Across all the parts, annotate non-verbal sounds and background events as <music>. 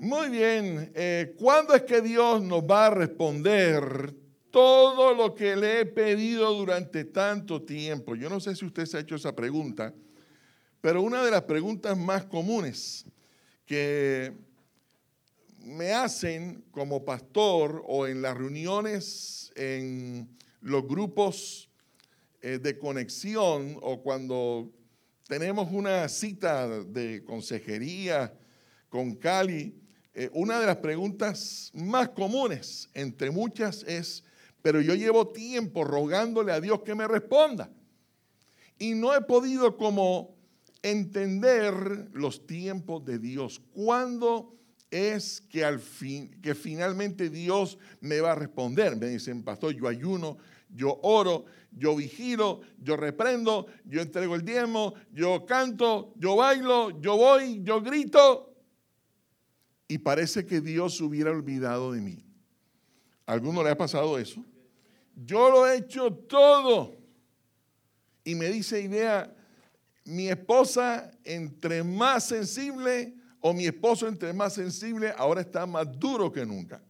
Muy bien, eh, ¿cuándo es que Dios nos va a responder todo lo que le he pedido durante tanto tiempo? Yo no sé si usted se ha hecho esa pregunta, pero una de las preguntas más comunes que me hacen como pastor o en las reuniones, en los grupos eh, de conexión o cuando tenemos una cita de consejería con Cali, eh, una de las preguntas más comunes, entre muchas, es, pero yo llevo tiempo rogándole a Dios que me responda. Y no he podido como entender los tiempos de Dios. ¿Cuándo es que al fin, que finalmente Dios me va a responder? Me dicen, pastor, yo ayuno, yo oro, yo vigilo, yo reprendo, yo entrego el diezmo, yo canto, yo bailo, yo voy, yo grito y parece que Dios hubiera olvidado de mí. ¿A alguno le ha pasado eso? Yo lo he hecho todo. Y me dice idea, mi esposa entre más sensible o mi esposo entre más sensible, ahora está más duro que nunca.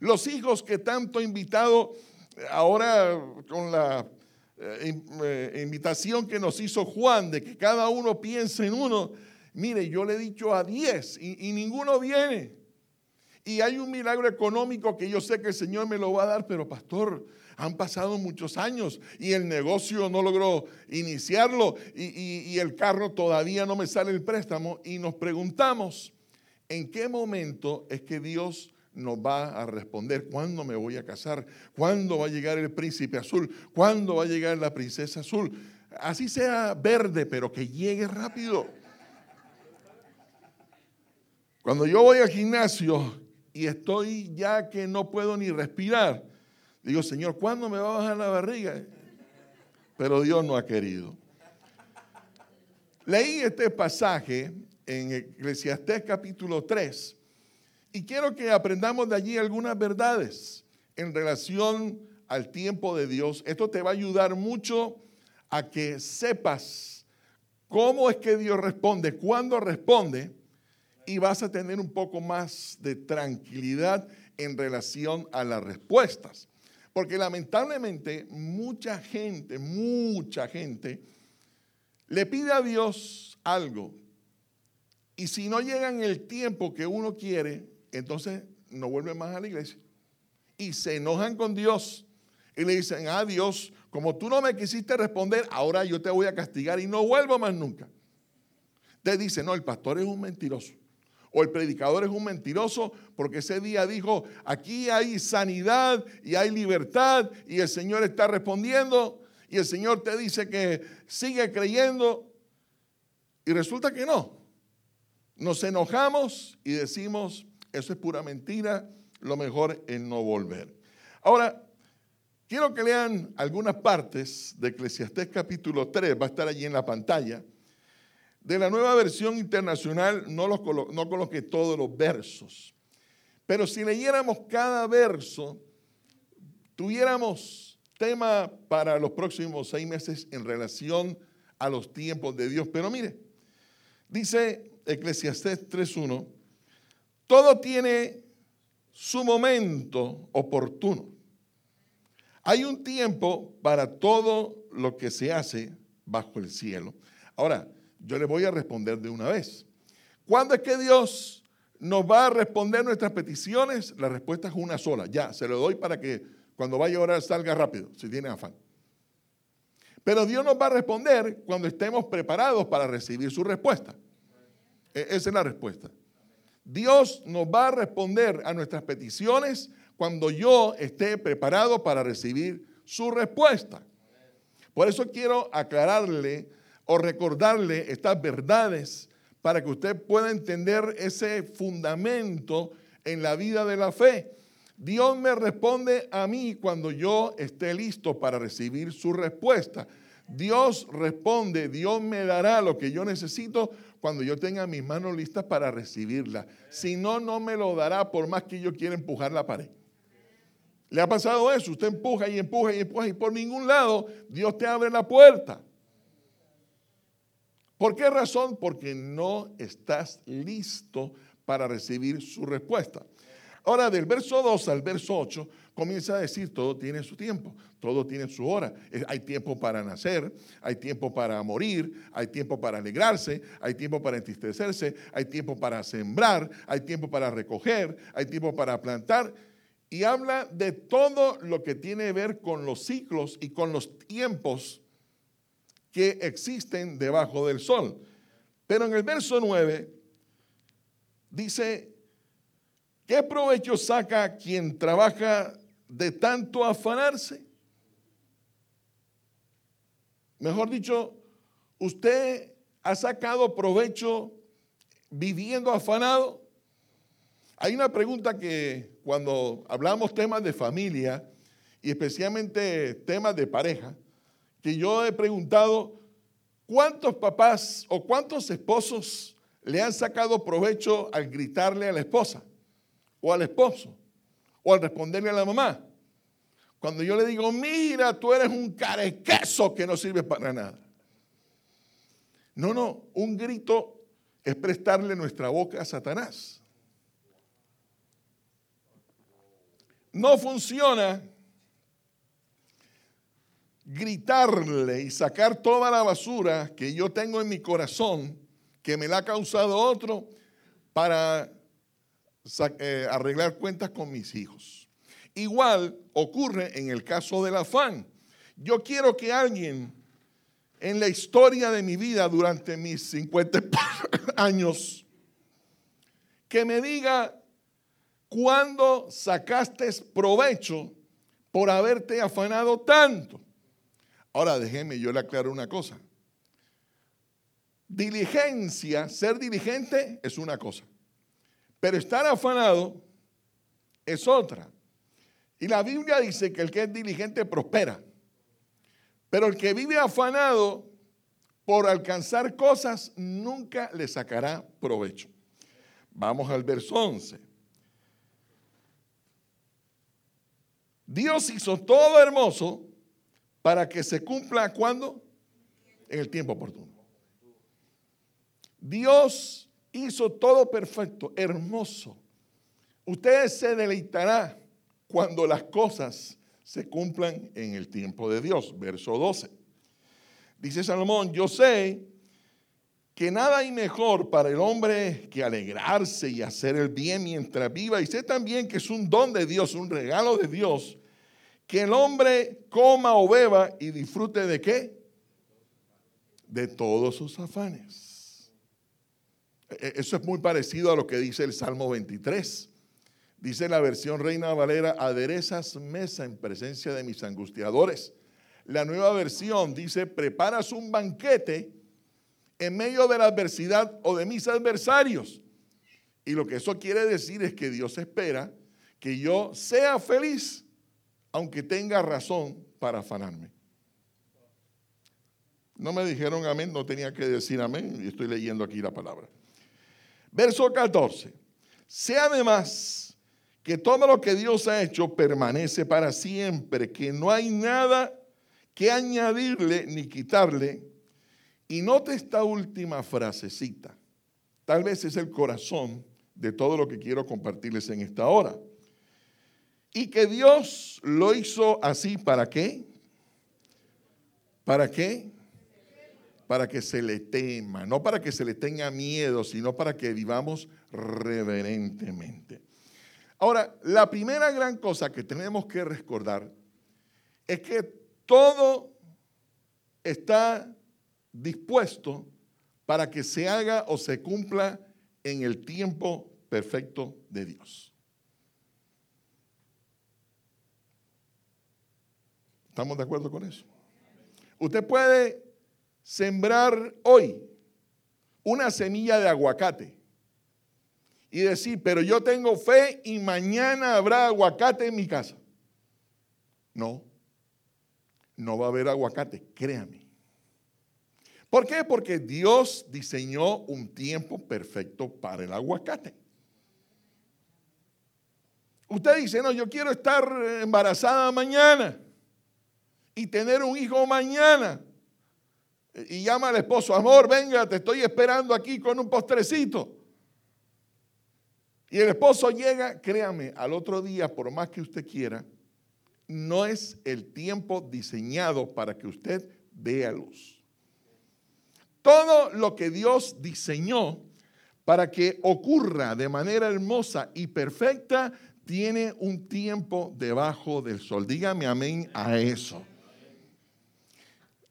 Los hijos que tanto he invitado, ahora con la eh, eh, invitación que nos hizo Juan de que cada uno piense en uno, Mire, yo le he dicho a 10 y, ninguno viene. Y hay un milagro económico que yo sé que el Señor me lo va a dar, pero pastor, han pasado muchos años y el negocio no logró iniciarlo y, el carro todavía no me sale el préstamo. Y nos preguntamos, ¿en qué momento es que Dios nos va a responder? ¿Cuándo me voy a casar? ¿Cuándo va a llegar el príncipe azul? ¿Cuándo va a llegar la princesa azul? Así sea verde, pero que llegue rápido. Cuando yo voy al gimnasio y estoy ya que no puedo ni respirar, digo, Señor, ¿cuándo me va a bajar la barriga? Pero Dios no ha querido. Leí este pasaje en Eclesiastés capítulo 3 y quiero que aprendamos de allí algunas verdades en relación al tiempo de Dios. Esto te va a ayudar mucho a que sepas cómo es que Dios responde, cuándo responde y vas a tener un poco más de tranquilidad en relación a las respuestas. Porque lamentablemente mucha gente, mucha gente le pide a Dios algo y si no llega en el tiempo que uno quiere, entonces no vuelve más a la iglesia. Y se enojan con Dios y le dicen, ah Dios, como tú no me quisiste responder, ahora yo te voy a castigar y no vuelvo más nunca. Te dice, no, el pastor es un mentiroso o el predicador es un mentiroso porque ese día dijo, aquí hay sanidad y hay libertad y el Señor está respondiendo y el Señor te dice que sigue creyendo y resulta que no. Nos enojamos y decimos, eso es pura mentira, lo mejor es no volver. Ahora, quiero que lean algunas partes de Eclesiastés capítulo 3, va a estar allí en la pantalla. De la nueva versión internacional no, los no coloqué todos los versos, pero si leyéramos cada verso, tuviéramos tema para los próximos seis meses en relación a los tiempos de Dios. Pero mire, dice Eclesiastés 3.1, todo tiene su momento oportuno. Hay un tiempo para todo lo que se hace bajo el cielo. Ahora, yo le voy a responder de una vez. ¿Cuándo es que Dios nos va a responder nuestras peticiones? La respuesta es una sola. Ya, se lo doy para que cuando vaya a orar salga rápido, si tiene afán. Pero Dios nos va a responder cuando estemos preparados para recibir su respuesta. E, esa es la respuesta. Dios nos va a responder a nuestras peticiones cuando yo esté preparado para recibir su respuesta. Por eso quiero aclararle o recordarle estas verdades para que usted pueda entender ese fundamento en la vida de la fe. Dios me responde a mí cuando yo esté listo para recibir su respuesta. Dios responde, Dios me dará lo que yo necesito cuando yo tenga mis manos listas para recibirla. Si no, no me lo dará por más que yo quiera empujar la pared. ¿Le ha pasado eso? Usted empuja y empuja y empuja y por ningún lado Dios te abre la puerta. ¿Por qué razón? Porque no estás listo para recibir su respuesta. Ahora, del verso 2 al verso 8, comienza a decir, todo tiene su tiempo, todo tiene su hora. Hay tiempo para nacer, hay tiempo para morir, hay tiempo para alegrarse, hay tiempo para entristecerse, hay tiempo para sembrar, hay tiempo para recoger, hay tiempo para plantar. Y habla de todo lo que tiene que ver con los ciclos y con los tiempos que existen debajo del sol. Pero en el verso 9 dice, ¿Qué provecho saca quien trabaja de tanto afanarse? Mejor dicho, usted ha sacado provecho viviendo afanado. Hay una pregunta que cuando hablamos temas de familia y especialmente temas de pareja, que yo he preguntado, ¿cuántos papás o cuántos esposos le han sacado provecho al gritarle a la esposa? o al esposo o al responderle a la mamá. Cuando yo le digo, mira, tú eres un carequeso que no sirve para nada. No, no, un grito es prestarle nuestra boca a Satanás. No funciona gritarle y sacar toda la basura que yo tengo en mi corazón, que me la ha causado otro, para eh, arreglar cuentas con mis hijos. Igual ocurre en el caso del afán. Yo quiero que alguien en la historia de mi vida durante mis 50 <laughs> años, que me diga cuándo sacaste provecho por haberte afanado tanto. Ahora déjeme, yo le aclaro una cosa. Diligencia, ser diligente es una cosa. Pero estar afanado es otra. Y la Biblia dice que el que es diligente prospera. Pero el que vive afanado por alcanzar cosas nunca le sacará provecho. Vamos al verso 11. Dios hizo todo hermoso para que se cumpla cuando? En el tiempo oportuno. Dios hizo todo perfecto, hermoso. Usted se deleitará cuando las cosas se cumplan en el tiempo de Dios. Verso 12. Dice Salomón, yo sé que nada hay mejor para el hombre que alegrarse y hacer el bien mientras viva. Y sé también que es un don de Dios, un regalo de Dios, que el hombre coma o beba y disfrute de qué? De todos sus afanes. E, eso es muy parecido a lo que dice el Salmo 23. Dice la versión Reina Valera, aderezas mesa en presencia de mis angustiadores. La nueva versión dice, preparas un banquete en medio de la adversidad o de mis adversarios. Y lo que eso quiere decir es que Dios espera que yo sea feliz, aunque tenga razón para afanarme. No me dijeron amén, no tenía que decir amén, y estoy leyendo aquí la palabra. Verso 14. Sé además que todo lo que Dios ha hecho permanece para siempre, que no hay nada que añadirle ni quitarle. Y note esta última frasecita. Tal vez es el corazón de todo lo que quiero compartirles en esta hora. Y que Dios lo hizo así, ¿para qué? ¿Para qué? para que se le tema, no para que se le tenga miedo, sino para que vivamos reverentemente. Ahora, la primera gran cosa que tenemos que recordar es que todo está dispuesto para que se haga o se cumpla en el tiempo perfecto de Dios. ¿Estamos de acuerdo con eso? Usted puede sembrar hoy una semilla de aguacate y decir, pero yo tengo fe y mañana habrá aguacate en mi casa. No, no va a haber aguacate, créame. ¿Por qué? Porque Dios diseñó un tiempo perfecto para el aguacate. Usted dice, no, yo quiero estar embarazada mañana y tener un hijo mañana y llama al esposo, amor, venga, te estoy esperando aquí con un postrecito. Y el esposo llega, créame, al otro día, por más que usted quiera, no es el tiempo diseñado para que usted vea luz. Todo lo que Dios diseñó para que ocurra de manera hermosa y perfecta, tiene un tiempo debajo del sol. Dígame amén a eso.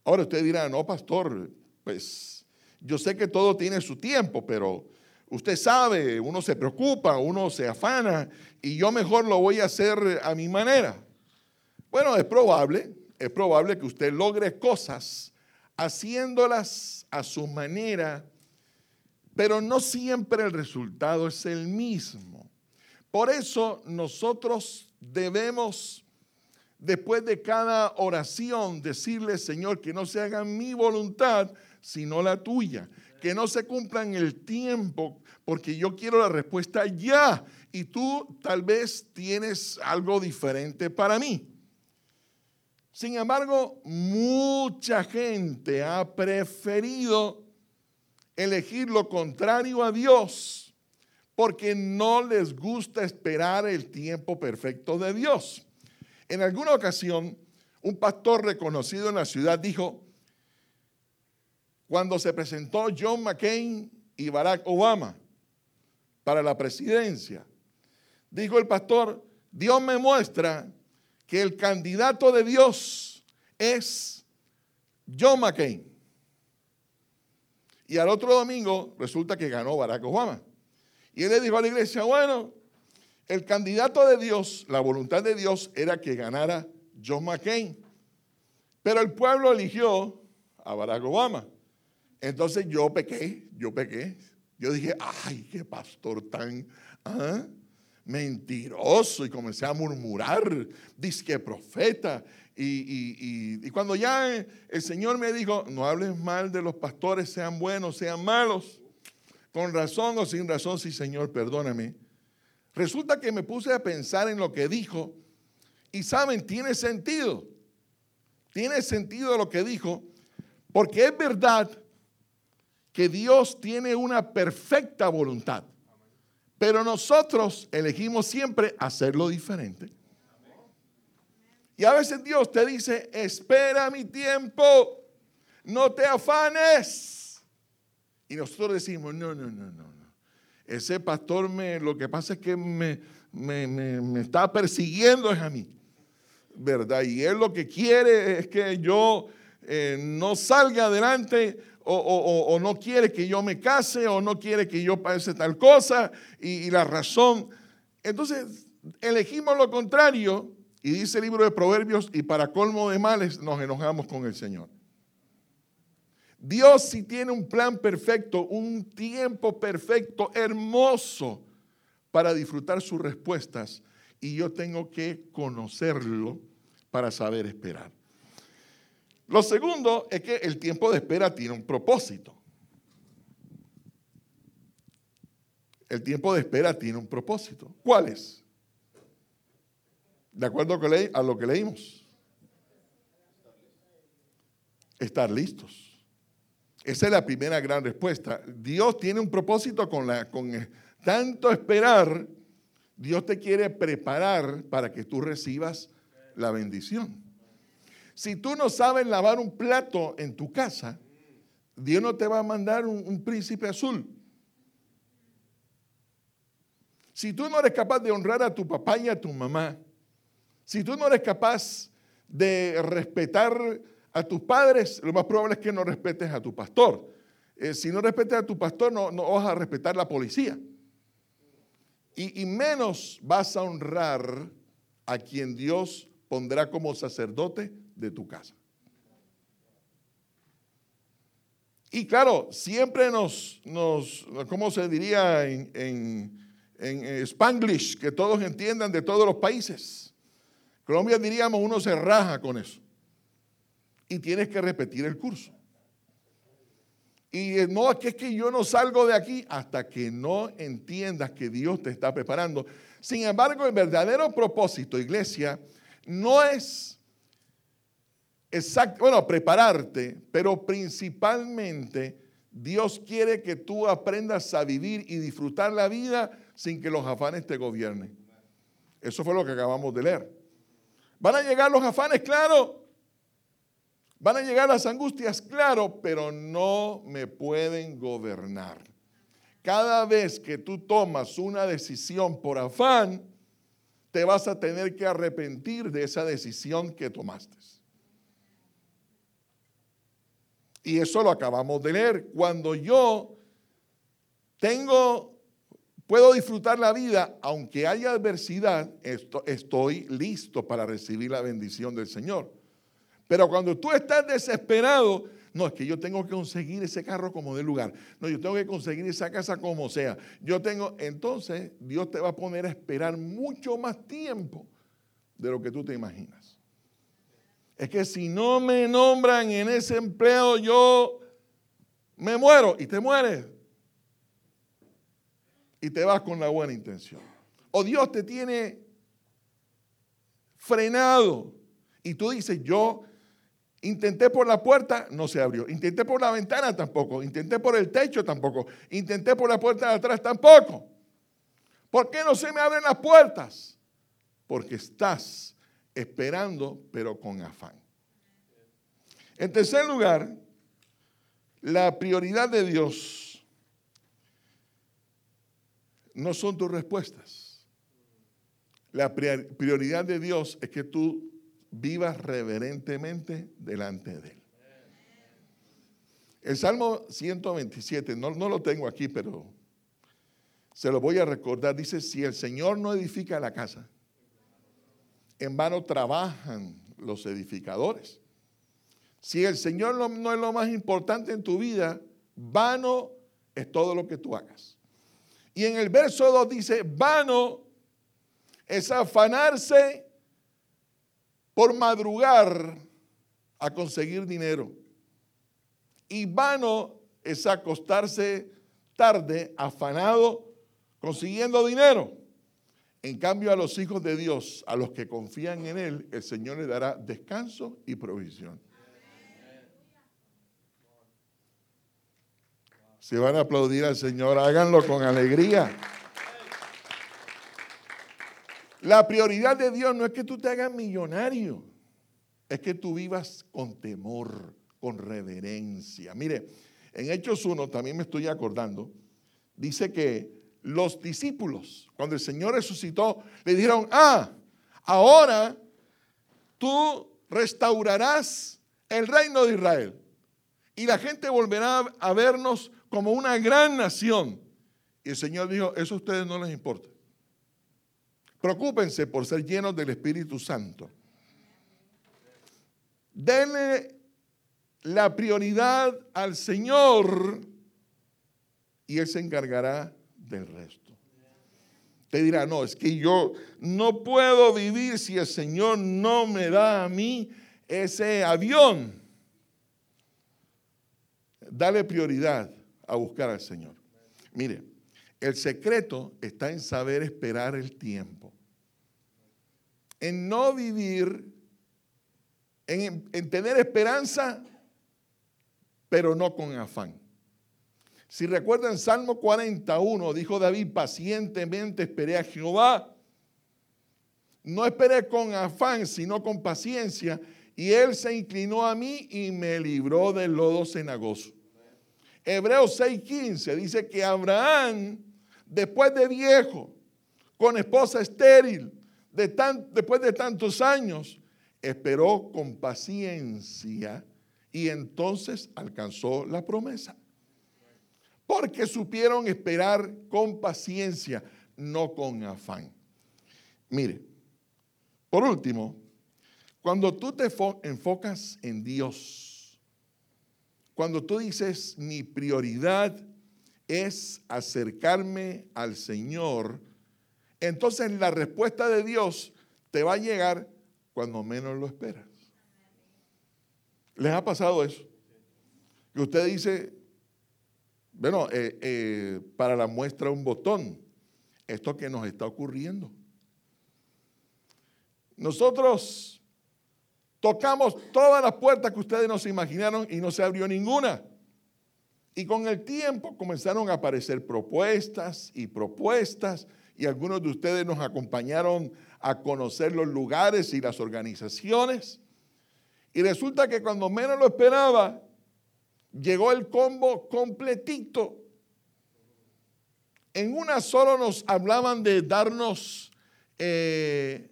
Ahora usted dirá, no, pastor, pues yo sé que todo tiene su tiempo, pero usted sabe, uno se preocupa, uno se afana y yo mejor lo voy a hacer a mi manera. Bueno, es probable, es probable que usted logre cosas haciéndolas a su manera, pero no siempre el resultado es el mismo. Por eso nosotros debemos, después de cada oración, decirle, Señor, que no se haga mi voluntad, sino la tuya. Que no se cumpla el tiempo, porque yo quiero la respuesta ya. Y tú tal vez tienes algo diferente para mí. Sin embargo, mucha gente ha preferido elegir lo contrario a Dios porque no les gusta esperar el tiempo perfecto de Dios. En alguna ocasión, un pastor reconocido en la ciudad dijo, cuando se presentó John McCain y Barack Obama para la presidencia, dijo el pastor, Dios me muestra que el candidato de Dios es John McCain. Y al otro domingo resulta que ganó Barack Obama. Y él le dijo a la iglesia, bueno, el candidato de Dios, la voluntad de Dios era que ganara John McCain. Pero el pueblo eligió a Barack Obama. Entonces yo pequé, yo pequé. Yo dije, ay, qué pastor tan ¿ah? mentiroso. Y comencé a murmurar, dice que profeta. Y, y, cuando ya el Señor me dijo, no hables mal de los pastores, sean buenos, sean malos con razón o sin razón, sí Señor, perdóname. Resulta que me puse a pensar en lo que dijo y saben, tiene sentido. Tiene sentido lo que dijo, porque es verdad que Dios tiene una perfecta voluntad, pero nosotros elegimos siempre hacerlo diferente. Y a veces Dios te dice, espera mi tiempo, no te afanes. Y nosotros decimos, no, no, no, no. Ese pastor me, lo que pasa es que me, me, está persiguiendo es a mí. ¿Verdad? Y él lo que quiere es que yo eh, no salga adelante o, no quiere que yo me case o no quiere que yo pase tal cosa y la razón. Entonces elegimos lo contrario y dice el libro de Proverbios y para colmo de males nos enojamos con el Señor. Dios sí tiene un plan perfecto, un tiempo perfecto, hermoso para disfrutar sus respuestas y yo tengo que conocerlo para saber esperar. Lo segundo es que el tiempo de espera tiene un propósito. El tiempo de espera tiene un propósito. ¿Cuál es? De acuerdo a lo que leímos. Estar listos. Esa es la primera gran respuesta. Dios tiene un propósito con, la, con tanto esperar. Dios te quiere preparar para que tú recibas la bendición. Si tú no sabes lavar un plato en tu casa, Dios no te va a mandar un, un príncipe azul. Si tú no eres capaz de honrar a tu papá y a tu mamá, si tú no eres capaz de respetar a tus padres, lo más probable es que no respetes a tu pastor. Eh, si no respetas a tu pastor, no, no vas a respetar la policía. Y, y menos vas a honrar a quien Dios pondrá como sacerdote de tu casa. Y claro, siempre nos, nos ¿cómo se diría en, en, en, Spanglish? Que todos entiendan de todos los países. Colombia diríamos, uno se raja con eso y tienes que repetir el curso. Y eh, no, que es que yo no salgo de aquí hasta que no entiendas que Dios te está preparando. Sin embargo, el verdadero propósito, iglesia, no es exacto, bueno, prepararte, pero principalmente Dios quiere que tú aprendas a vivir y disfrutar la vida sin que los afanes te gobiernen. Eso fue lo que acabamos de leer. Van a llegar los afanes, claro. Van a llegar las angustias, claro, pero no me pueden gobernar. Cada vez que tú tomas una decisión por afán, te vas a tener que arrepentir de esa decisión que tomaste. Y eso lo acabamos de leer. Cuando yo tengo, puedo disfrutar la vida, aunque haya adversidad, estoy listo para recibir la bendición del Señor. Pero cuando tú estás desesperado, no, es que yo tengo que conseguir ese carro como de lugar. No, yo tengo que conseguir esa casa como sea. Yo tengo, entonces Dios te va a poner a esperar mucho más tiempo de lo que tú te imaginas. Es que si no me nombran en ese empleo, yo me muero y te mueres. Y te vas con la buena intención. O Dios te tiene frenado y tú dices, yo Intenté por la puerta, no se abrió. Intenté por la ventana, tampoco. Intenté por el techo, tampoco. Intenté por la puerta de atrás, tampoco. ¿Por qué no se me abren las puertas? Porque estás esperando, pero con afán. En tercer lugar, la prioridad de Dios no son tus respuestas. La prioridad de Dios es que tú vivas reverentemente delante de Él. El Salmo 127, no, no lo tengo aquí, pero se lo voy a recordar. Dice, si el Señor no edifica la casa, en vano trabajan los edificadores. Si el Señor no, no, es lo más importante en tu vida, vano es todo lo que tú hagas. Y en el verso 2 dice, vano es afanarse por madrugar a conseguir dinero. Y vano es acostarse tarde, afanado, consiguiendo dinero. En cambio, a los hijos de Dios, a los que confían en Él, el Señor le dará descanso y provisión. Si van a aplaudir al Señor, háganlo con alegría. La prioridad de Dios no es que tú te hagas millonario, es que tú vivas con temor, con reverencia. Mire, en Hechos 1 también me estoy acordando, dice que los discípulos, cuando el Señor resucitó, le dijeron, ah, ahora tú restaurarás el reino de Israel y la gente volverá a vernos como una gran nación. Y el Señor dijo, eso a ustedes no les importa. Preocúpense por ser llenos del Espíritu Santo. Denle la prioridad al Señor y Él se encargará del resto. Te dirá, no, es que yo no puedo vivir si el Señor no me da a mí ese avión. Dale prioridad a buscar al Señor. Mire, el secreto está en saber esperar el tiempo. En no vivir, en, tener esperanza, pero no con afán. Si recuerdan Salmo 41, dijo David, pacientemente esperé a Jehová. No esperé con afán, sino con paciencia. Y él se inclinó a mí y me libró del lodo cenagoso. Hebreos 6:15 dice que Abraham después de viejo, con esposa estéril, después de tantos años, esperó con paciencia y entonces alcanzó la promesa. Porque supieron esperar con paciencia, no con afán. Mire, por último, cuando tú te enfocas en Dios, cuando tú dices mi prioridad es acercarme al Señor, entonces la respuesta de Dios te va a llegar cuando menos lo esperas. ¿Les ha pasado eso? Que usted dice, bueno, eh, eh, para la muestra un botón, esto que nos está ocurriendo. Nosotros tocamos todas las puertas que ustedes nos imaginaron y no se abrió ninguna. Y con el tiempo comenzaron a aparecer propuestas y propuestas y algunos de ustedes nos acompañaron a conocer los lugares y las organizaciones. Y resulta que cuando menos lo esperaba, llegó el combo completito. En una solo nos hablaban de darnos eh,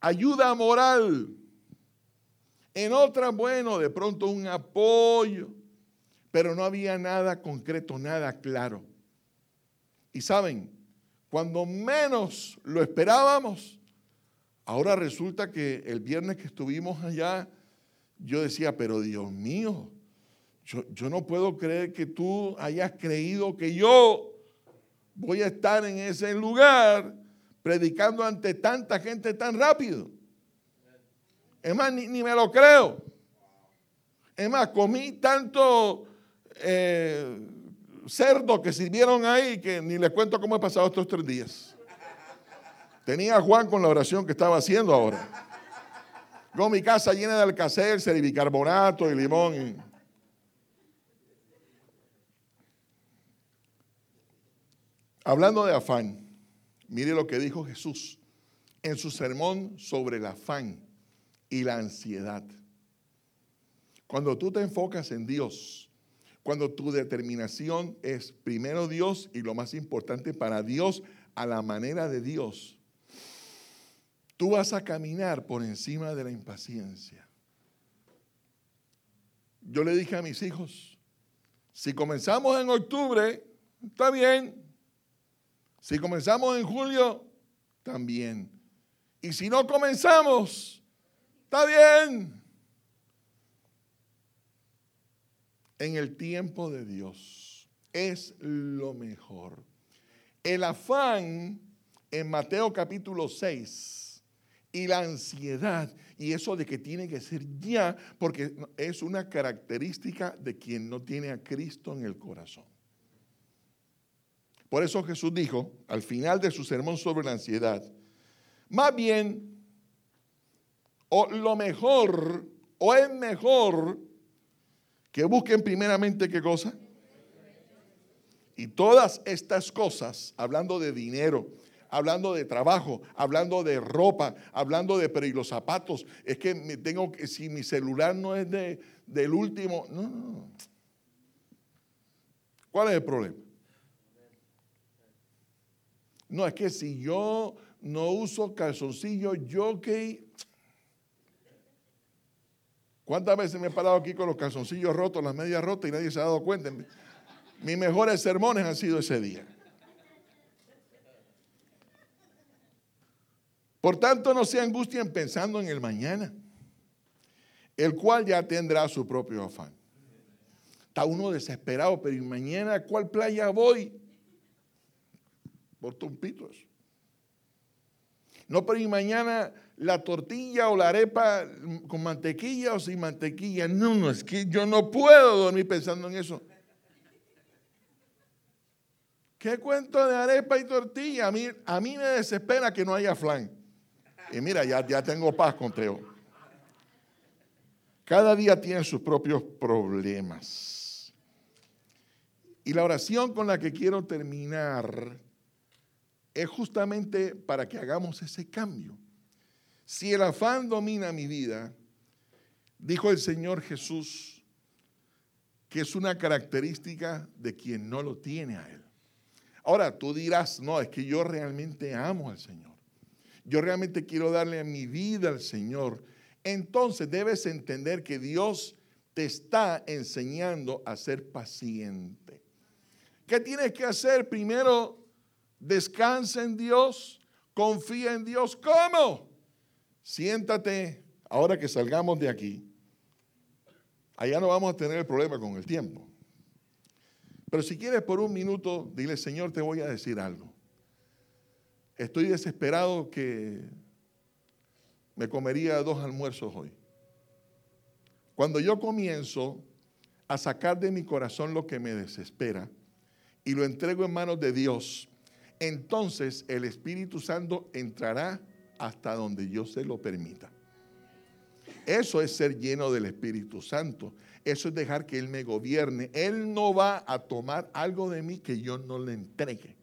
ayuda moral. En otra, bueno, de pronto un apoyo. Pero no había nada concreto, nada claro. Y saben, cuando menos lo esperábamos, ahora resulta que el viernes que estuvimos allá, yo decía, pero Dios mío, yo, no puedo creer que tú hayas creído que yo voy a estar en ese lugar predicando ante tanta gente tan rápido. Es más, ni, me lo creo. Es más, comí tanto eh, cerdos que sirvieron ahí que ni les cuento cómo he pasado estos tres días. Tenía a Juan con la oración que estaba haciendo ahora. Con mi casa llena de alcacelser y bicarbonato y limón. Hablando de afán, mire lo que dijo Jesús en su sermón sobre el afán y la ansiedad. Cuando tú te enfocas en Dios, cuando tu determinación es primero Dios y lo más importante para Dios, a la manera de Dios, tú vas a caminar por encima de la impaciencia. Yo le dije a mis hijos, si comenzamos en octubre, está bien. Si comenzamos en julio, también. Y si no comenzamos, está bien. En el tiempo de Dios. Es lo mejor. El afán en Mateo capítulo 6 y la ansiedad y eso de que tiene que ser ya, porque es una característica de quien no tiene a Cristo en el corazón. Por eso Jesús dijo al final de su sermón sobre la ansiedad, más bien, o lo mejor, o es mejor que busquen primeramente qué cosa. Y todas estas cosas, hablando de dinero, hablando de trabajo, hablando de ropa, hablando de, pero y los zapatos, es que me tengo que, si mi celular no es de, del último, no, no. ¿Cuál es el problema? No, es que si yo no uso calzoncillo, yo que ¿Cuántas veces me he parado aquí con los calzoncillos rotos, las medias rotas y nadie se ha dado cuenta? Mis mejores sermones han sido ese día. Por tanto, no se angustien pensando en el mañana, el cual ya tendrá su propio afán. Está uno desesperado, pero ¿y mañana a cuál playa voy? Por tumpitos. No, pero ¿y mañana la tortilla o la arepa con mantequilla o sin mantequilla. No, no, es que yo no puedo dormir pensando en eso. ¿Qué cuento de arepa y tortilla? A mí, a mí me desespera que no haya flan. Y mira, ya, ya tengo paz con Teo. Cada día tiene sus propios problemas. Y la oración con la que quiero terminar es justamente para que hagamos ese cambio. Si el afán domina mi vida, dijo el Señor Jesús, que es una característica de quien no lo tiene a Él. Ahora, tú dirás, no, es que yo realmente amo al Señor. Yo realmente quiero darle mi vida al Señor. Entonces debes entender que Dios te está enseñando a ser paciente. ¿Qué tienes que hacer? Primero, descansa en Dios, confía en Dios. ¿Cómo? Siéntate, ahora que salgamos de aquí, allá no vamos a tener el problema con el tiempo. Pero si quieres por un minuto, dile, Señor, te voy a decir algo. Estoy desesperado que me comería dos almuerzos hoy. Cuando yo comienzo a sacar de mi corazón lo que me desespera y lo entrego en manos de Dios, entonces el Espíritu Santo entrará hasta donde yo se lo permita. Eso es ser lleno del Espíritu Santo. Eso es dejar que Él me gobierne. Él no va a tomar algo de mí que yo no le entregue.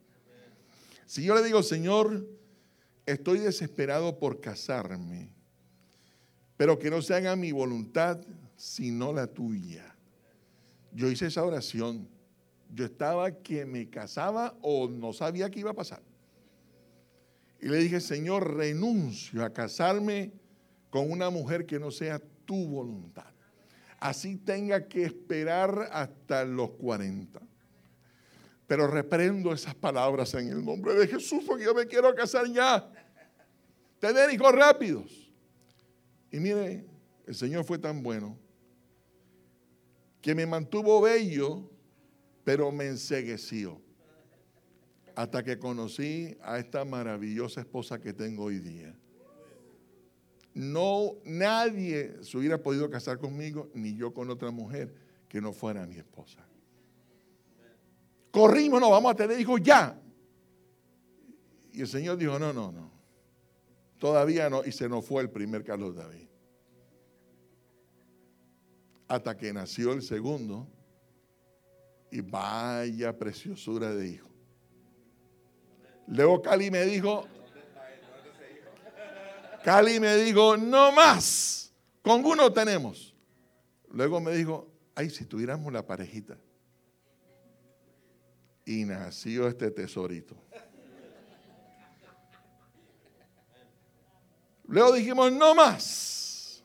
Si yo le digo, Señor, estoy desesperado por casarme, pero que no se haga mi voluntad, sino la tuya. Yo hice esa oración. Yo estaba que me casaba o no sabía qué iba a pasar. Y le dije, Señor, renuncio a casarme con una mujer que no sea tu voluntad. Así tenga que esperar hasta los 40. Pero reprendo esas palabras en el nombre de Jesús porque yo me quiero casar ya. Tener hijos rápidos. Y mire, el Señor fue tan bueno que me mantuvo bello, pero me ensegueció. Hasta que conocí a esta maravillosa esposa que tengo hoy día. No, nadie se hubiera podido casar conmigo, ni yo con otra mujer que no fuera mi esposa. Corrimos, no, vamos a tener hijos ya. Y el Señor dijo, no, no, no. Todavía no. Y se nos fue el primer Carlos David hasta que nació el segundo. Y vaya preciosura de hijo. Luego Cali me dijo, Cali me dijo, no más, con uno tenemos. Luego me dijo, ay, si tuviéramos la parejita. Y nació este tesorito. Luego dijimos, no más.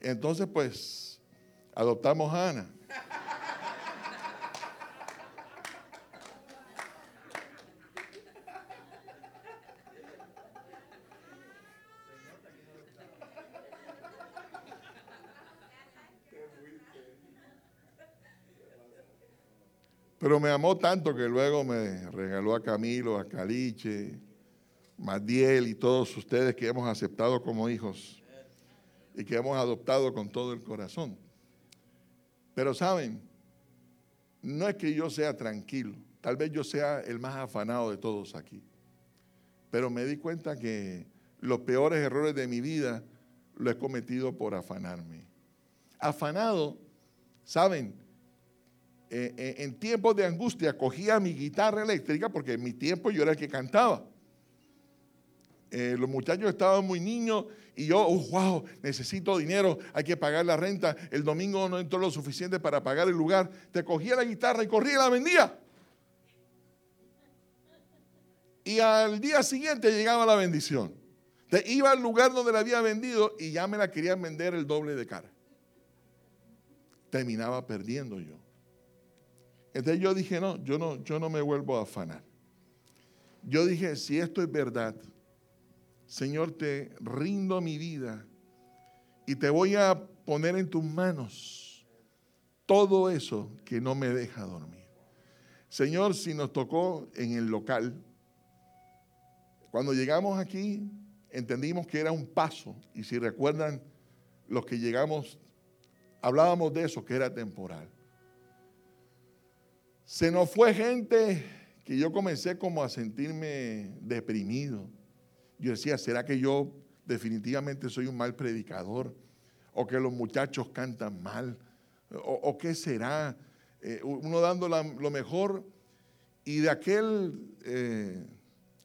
Entonces, pues, adoptamos a Ana. Pero me amó tanto que luego me regaló a Camilo, a Caliche, Madiel y todos ustedes que hemos aceptado como hijos y que hemos adoptado con todo el corazón. Pero saben, no es que yo sea tranquilo, tal vez yo sea el más afanado de todos aquí, pero me di cuenta que los peores errores de mi vida lo he cometido por afanarme. Afanado, saben, eh, eh, en tiempos de angustia cogía mi guitarra eléctrica porque en mi tiempo yo era el que cantaba. Eh, los muchachos estaban muy niños y yo, wow, necesito dinero, hay que pagar la renta, el domingo no entró lo suficiente para pagar el lugar, te cogía la guitarra y corría y la vendía. Y al día siguiente llegaba la bendición. Te iba al lugar donde la había vendido y ya me la querían vender el doble de cara. Terminaba perdiendo yo. Entonces yo dije, no, yo no, yo no me vuelvo a afanar. Yo dije, si esto es verdad, Señor, te rindo mi vida y te voy a poner en tus manos todo eso que no me deja dormir. Señor, si nos tocó en el local, cuando llegamos aquí entendimos que era un paso y si recuerdan los que llegamos, hablábamos de eso, que era temporal. Se nos fue gente que yo comencé como a sentirme deprimido yo decía, ¿será que yo definitivamente soy un mal predicador? ¿O que los muchachos cantan mal? ¿O, qué será? Eh, uno dando lo mejor y de aquel eh,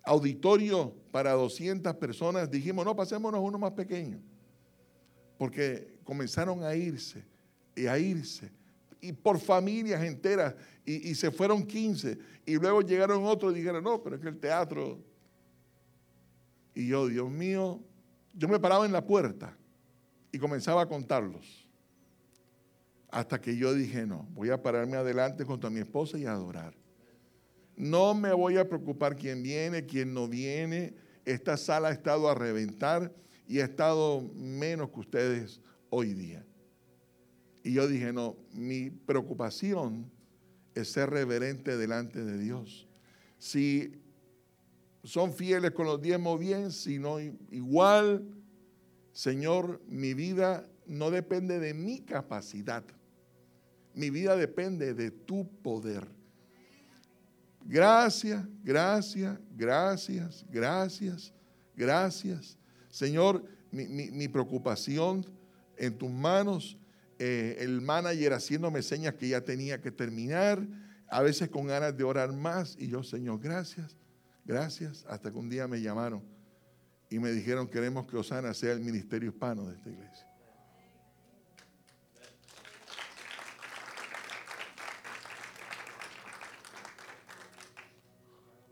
auditorio para 200 personas dijimos, no, pasémonos uno más pequeño. Porque comenzaron a irse y a irse y por familias enteras, y, se fueron 15, y luego llegaron otros y dijeron, no, pero es que el teatro y yo, Dios mío, yo me paraba en la puerta y comenzaba a contarlos. Hasta que yo dije, no, voy a pararme adelante junto a mi esposa y a adorar. No me voy a preocupar quién viene, quién no viene. Esta sala ha estado a reventar y ha estado menos que ustedes hoy día. Y yo dije, no, mi preocupación es ser reverente delante de Dios. Si son fieles con los diezmos bien, sino igual, Señor, mi vida no depende de mi capacidad. Mi vida depende de tu poder. Gracias, gracias, gracias, gracias, gracias. Señor, mi, preocupación en tus manos. Eh, el manager haciéndome señas que ya tenía que terminar, a veces con ganas de orar más. Y yo, Señor, gracias, gracias. Hasta que un día me llamaron y me dijeron, queremos que Osana sea el ministerio hispano de esta iglesia.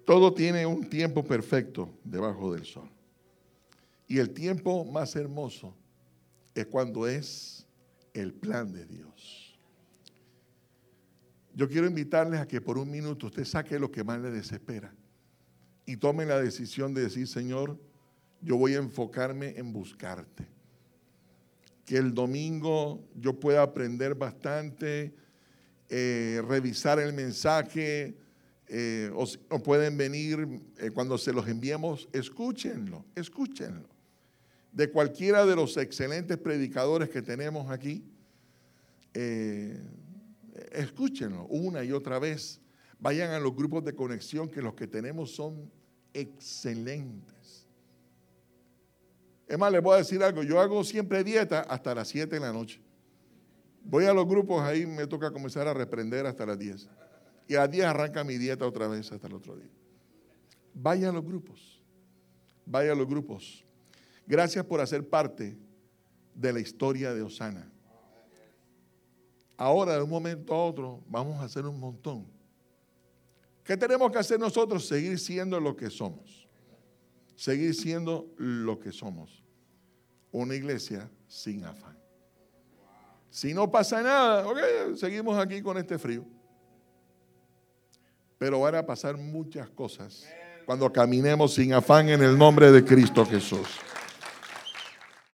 Todo tiene un tiempo perfecto debajo del sol. Y el tiempo más hermoso es cuando es el plan de Dios. Yo quiero invitarles a que por un minuto usted saque lo que más le desespera y tome la decisión de decir, Señor, yo voy a enfocarme en buscarte. Que el domingo yo pueda aprender bastante, eh, revisar el mensaje, eh, o, pueden venir eh, cuando se los enviemos, escúchenlo, escúchenlo. De cualquiera de los excelentes predicadores que tenemos aquí, eh, escúchenlo una y otra vez. Vayan a los grupos de conexión que los que tenemos son excelentes. Es más, les voy a decir algo, yo hago siempre dieta hasta las 7 de la noche. Voy a los grupos, ahí me toca comenzar a reprender hasta las 10. Y a las 10 arranca mi dieta otra vez hasta el otro día. Vaya a los grupos. Vaya a los grupos. Gracias por hacer parte de la historia de Osana. Ahora, de un momento a otro, vamos a hacer un montón. ¿Qué tenemos que hacer nosotros? Seguir siendo lo que somos. Seguir siendo lo que somos. Una iglesia sin afán. Si no pasa nada, seguimos aquí con este frío. Pero van a pasar muchas cosas cuando caminemos sin afán en el nombre de Cristo Jesús.